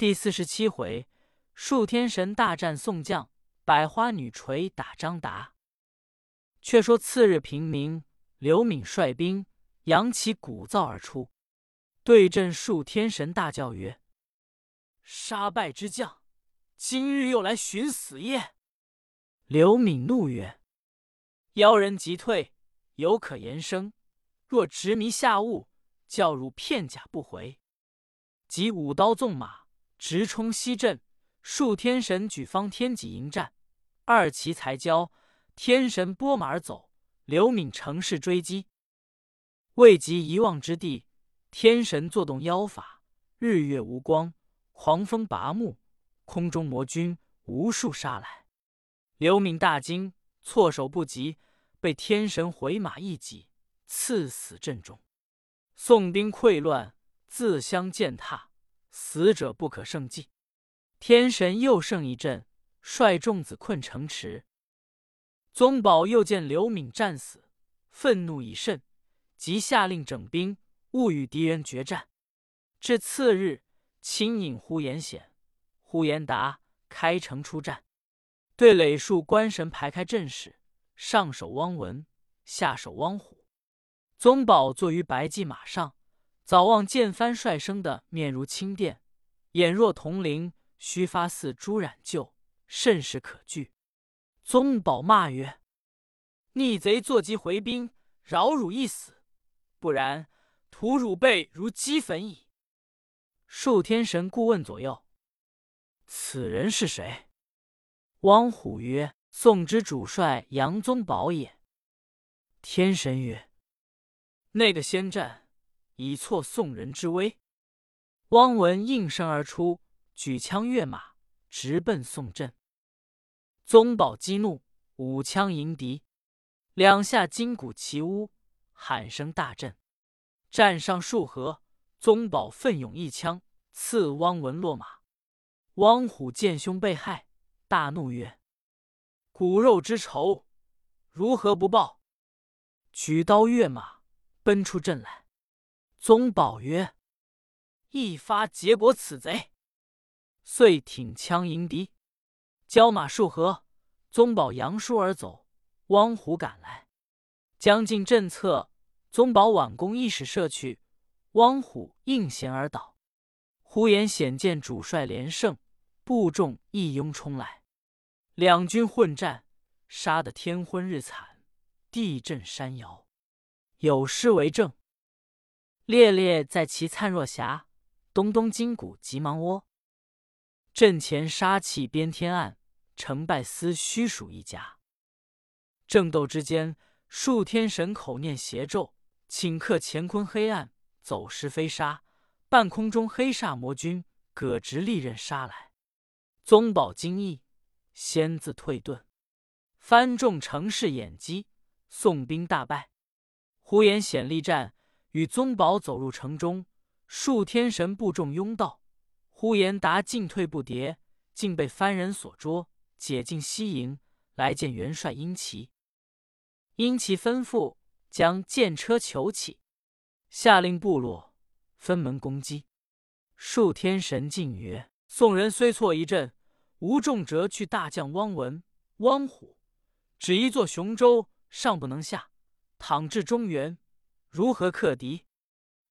第四十七回，数天神大战宋将，百花女锤打张达。却说次日平明，刘敏率兵扬起鼓噪而出，对阵数天神，大叫曰：“杀败之将，今日又来寻死耶！”刘敏怒曰：“妖人急退，犹可言声；若执迷下物，教汝片甲不回。”即舞刀纵马，直冲西阵。数天神举方天戟迎战，二骑才交。天神拨马而走，刘敏乘势追击，未及一望之地，天神作动妖法，日月无光，狂风拔木，空中魔军无数杀来。刘敏大惊，措手不及，被天神回马一戟刺死阵中。宋兵溃乱，自相践踏，死者不可胜计。天神又胜一阵，率众子困城池。宗保又见刘敏战死，愤怒已甚，即下令整兵，勿与敌人决战。至次日，亲引呼延显、呼延达开城出战，对垒数官神排开阵势，上手汪文，下手汪虎。宗保坐于白骑马上，早望见帆帅生的面如青靛，眼若铜铃，须发似朱染旧，甚是可惧。宗保骂曰：“逆贼坐骑回兵，饶汝一死；不然，屠汝辈如齑粉矣。”数天神顾问左右：“此人是谁？”汪虎曰：“宋之主帅杨宗保也。”天神曰：“那个仙战，以挫宋人之威。”汪文应声而出，举枪跃马，直奔宋阵。宗保激怒，舞枪迎敌，两下金鼓齐呜，喊声大震。战上数合，宗保奋勇一枪刺汪文落马。汪虎见兄被害，大怒曰：“骨肉之仇，如何不报？”举刀跃马，奔出阵来。宗保曰：“一发结果此贼。”遂挺枪迎敌。交马数合，宗保扬书而走。汪虎赶来，将近阵侧，宗保挽弓一矢射去，汪虎应弦而倒。呼延显见主帅连胜，部众一拥冲来，两军混战，杀得天昏日惨，地震山摇，有诗为证：“烈烈在其灿若霞，咚咚金鼓急忙窝。阵前杀气边天暗。”成败思虚属一家。正斗之间，数天神口念邪咒，顷刻乾坤黑暗，走失飞沙。半空中黑煞魔君葛直利刃杀来。宗保惊异，先自退遁，翻众乘势掩击，宋兵大败。呼延显力战，与宗保走入城中，数天神部众拥道，呼延达进退不迭，竟被番人所捉。解进西营，来见元帅殷琦。殷琦吩咐将剑车求起，下令部落分门攻击。数天神进曰：“宋人虽挫一阵，无重折去大将汪文、汪虎，只一座雄州尚不能下，倘至中原，如何克敌？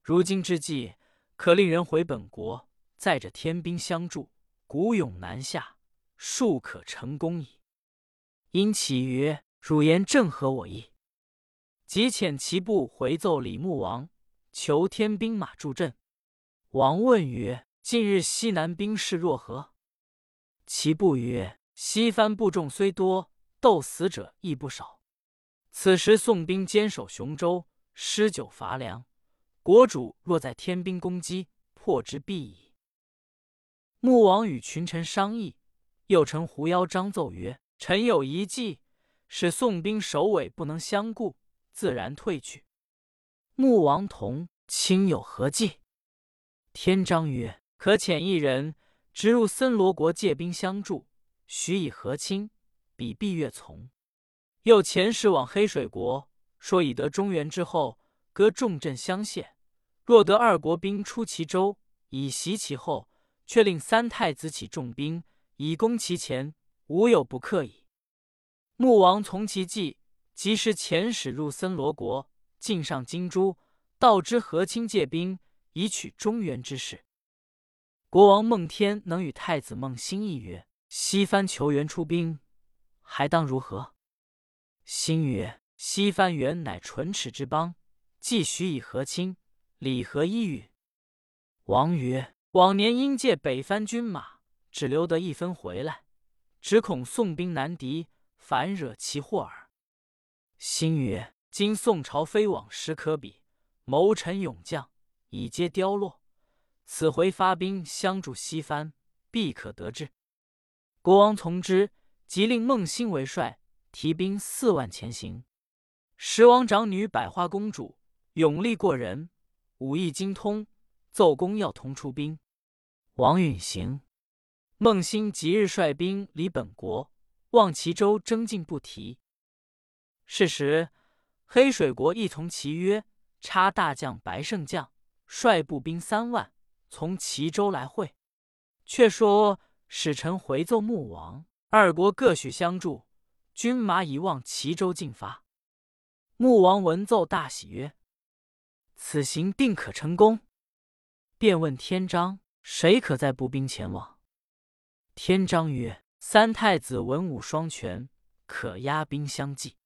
如今之计，可令人回本国，载着天兵相助，鼓勇南下。”庶可成功矣。因其曰：“汝言正合我意。”即遣其部回奏李牧王，求天兵马助阵。王问曰：“近日西南兵势若何？”其部曰：“西番部众虽多，斗死者亦不少。此时宋兵坚守雄州，施酒乏粮，国主若在天兵攻击，破之必矣。”穆王与群臣商议。又称狐妖张奏曰：“臣有一计，使宋兵首尾不能相顾，自然退去。”穆王同，卿有何计？天章曰：“可遣一人直入森罗国借兵相助，许以和亲，彼必悦从。又遣使往黑水国，说以得中原之后，割重镇相谢。若得二国兵出其州，以袭其后，却令三太子起重兵以攻其前，无有不克矣。穆王从其计，及时遣使入森罗国，进上金珠，道之和亲借兵，以取中原之事。国王孟天能与太子孟兴议曰：“西番求援出兵，还当如何？”兴曰：“西番原乃唇齿之邦，既许以和亲，礼何依与？”王曰：“往年因借北番军马，只留得一分回来，只恐宋兵难敌，反惹其祸耳。”兴曰：“今宋朝非往时可比，谋臣勇将已皆凋落。”此回发兵相助西番，必可得志。国王从之，即令孟兴为帅，提兵四万前行。十王长女百花公主勇力过人，武艺精通，奏功要同出兵。王允行。孟兴即日率兵离本国，望齐州征进不提。是时，黑水国亦从齐约，差大将白胜将率步兵三万。从齐州来会，却说使臣回奏穆王，二国各许相助，军马已望齐州进发。穆王闻奏，大喜曰：“此行定可成功。”便问天章：“谁可在步兵前往？”天章曰：“三太子文武双全，可压兵相继。”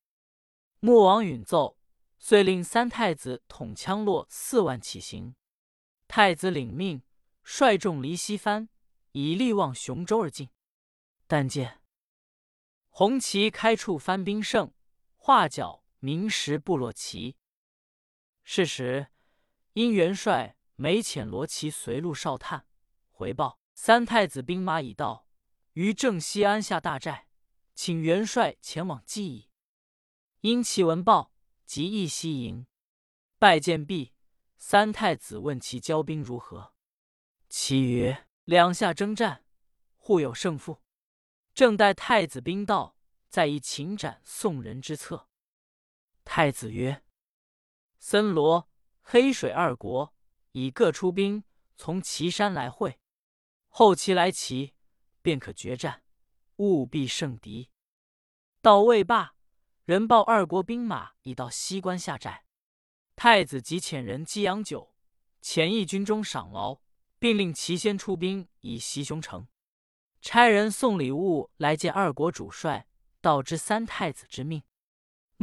穆王允奏，遂令三太子统羌落四万起行。太子领命，率众离西番，以力望雄州而进。但见红旗开处，番兵胜，画角明时部落齐。是时，因元帅每遣罗旗随路哨探，回报三太子兵马已到，于正西安下大寨，请元帅前往祭矣。因其闻报，即一西营，拜见毕。三太子问其交兵如何，其曰：“两下征战，互有胜负，正待太子兵到，再议擒斩宋人之策。”太子曰：“森罗、黑水二国已各出兵，从岐山来会，后期来齐，便可决战，务必胜敌。”到未罢，人报二国兵马已到西关下寨。太子即遣人击阳酒，遣义军中赏劳，并令齐先出兵以袭雄城。差人送礼物来见二国主帅，道知三太子之命。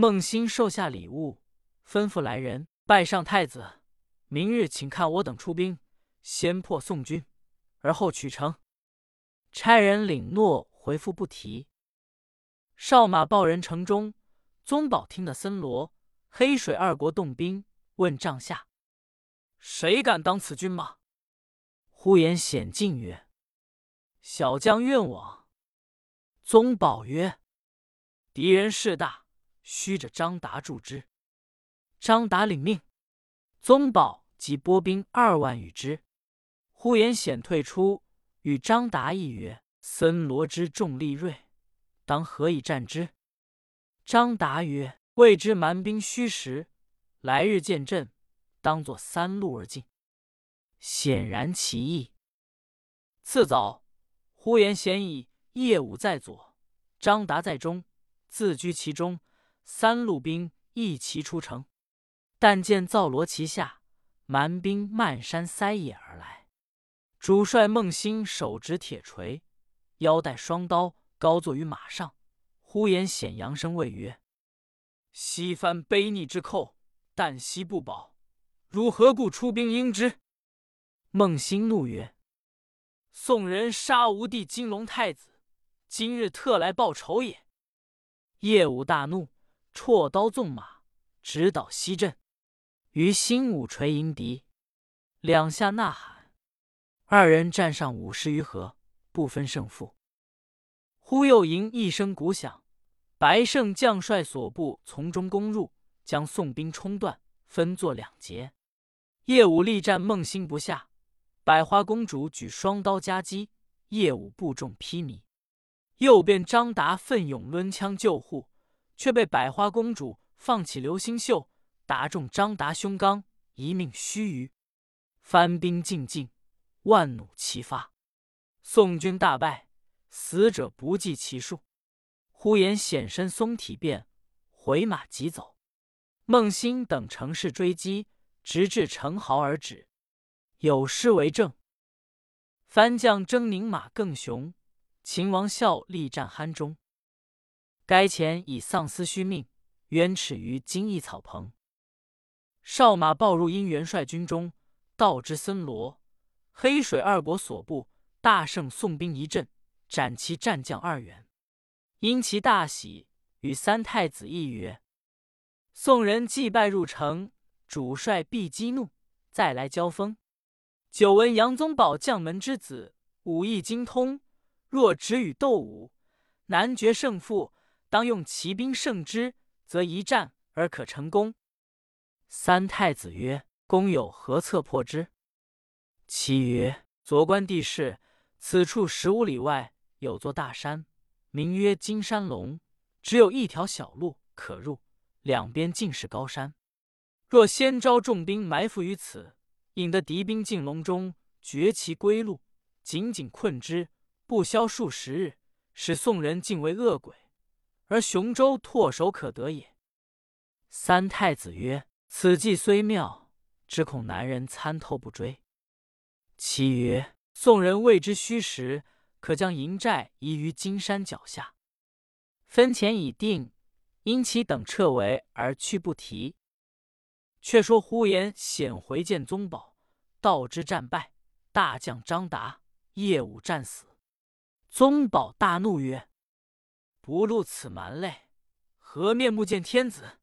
孟兴受下礼物，吩咐来人拜上太子。明日请看我等出兵，先破宋军，而后取城。差人领诺，回复不提。少马报人城中，宗保听得森罗。黑水二国动兵，问帐下：“谁敢当此军马？”呼延显进曰：“小将愿往。”宗保曰：“敌人势大，须着张达助之。”张达领命，宗保即拨兵二万与之。呼延显退出，与张达议曰：“森罗之众力锐，当何以战之？”张达曰：未知蛮兵虚实，来日见阵，当作三路而进，显然其意。次早，呼延显以叶武在左，张达在中，自居其中，三路兵一齐出城。但见造罗旗下，蛮兵漫山塞野而来。主帅孟兴手执铁锤，腰带双刀，高坐于马上。呼延显扬声谓曰：西番卑逆之寇，旦夕不保，汝何故出兵应之？孟兴怒曰：“宋人杀吴地金龙太子，今日特来报仇也。”叶武大怒，绰刀纵马，直捣西阵。于新舞锤迎敌，两下呐喊，二人战上五十余合，不分胜负。忽又迎一声鼓响。白胜将帅所部从中攻入，将宋兵冲断，分作两截。叶武力战孟兴不下，百花公主举双刀夹击，叶武部众披靡。右边张达奋勇抡枪救护，却被百花公主放起流星袖，打中张达胸膛，一命须臾。番兵尽尽，万弩齐发。宋军大败，死者不计其数。呼延显身松体变，回马急走。孟兴等乘势追击，直至城壕而止。有诗为证：“番将征宁马更雄，秦王笑力战酣中。该前以丧司虚命，冤耻于金翼草棚。少马报入殷元帅军中，道之森罗、黑水二国所部，大胜宋兵一阵，斩其战将二员。因其大喜，与三太子议曰：‘宋人既败入城，主帅必激怒，再来交锋。’”久闻杨宗保将门之子，武艺精通。若只与斗武，难决胜负。当用骑兵胜之，则一战而可成功。三太子曰：“公有何策破之？”其曰：“昨观地势，此处十五里外有座大山，名曰金山龙，只有一条小路可入，两边尽是高山。若先招重兵埋伏于此。”引得敌兵进笼中，绝其归路，紧紧困之，不消数十日，使宋人尽为恶鬼，而雄州唾手可得也。三太子曰：“此计虽妙，只恐南人参透不追。”其曰：“宋人未知虚实，可将营寨移于金山脚下，分钱已定，因其等撤围而去不提。”却说呼延显回见宗保。道之战败，大将张达夜午战死。宗保大怒曰：“不露此蛮类，何面目见天子？”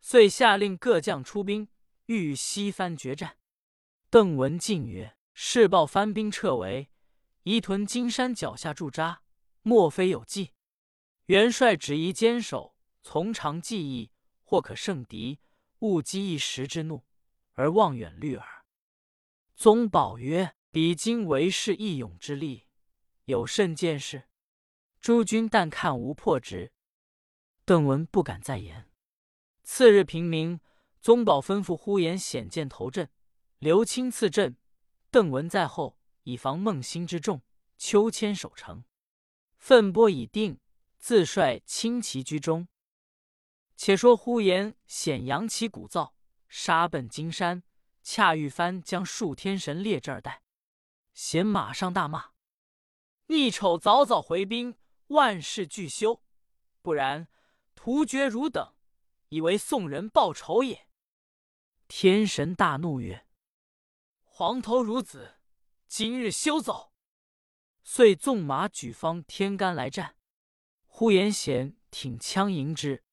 遂下令各将出兵，欲与西番决战。邓文进曰：“事报番兵撤围，移屯金山脚下驻扎，莫非有计？元帅只宜坚守，从长计议，或可胜敌。勿激一时之怒，而望远虑耳。”宗保曰：“彼今为士义勇之力，有甚见识？诸君但看无破之。”邓文不敢再言。次日平明，宗保吩咐呼延显见头阵，刘钦次阵，邓文在后，以防孟兴之众。秋千守城，奋波已定，自率轻骑居中。且说呼延显扬旗鼓噪，杀奔金山。恰遇番将数天神列这儿待，贤马上大骂：“逆丑早早回兵，万事俱休；不然，突厥汝等，以为宋人报仇也。”天神大怒曰：“黄头孺子，今日休走！”遂纵马举方天干来战。呼延显挺枪迎之，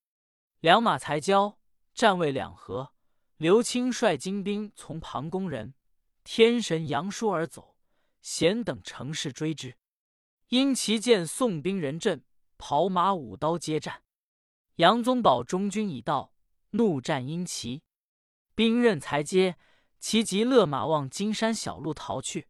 两马才交，战未两合。刘钦率精兵从旁攻人，天神扬书而走，贤等乘势追之。因其见宋兵人阵，跑马舞刀接战。杨宗保中军已到，怒战殷齐，兵刃才接，其即勒马往金山小路逃去。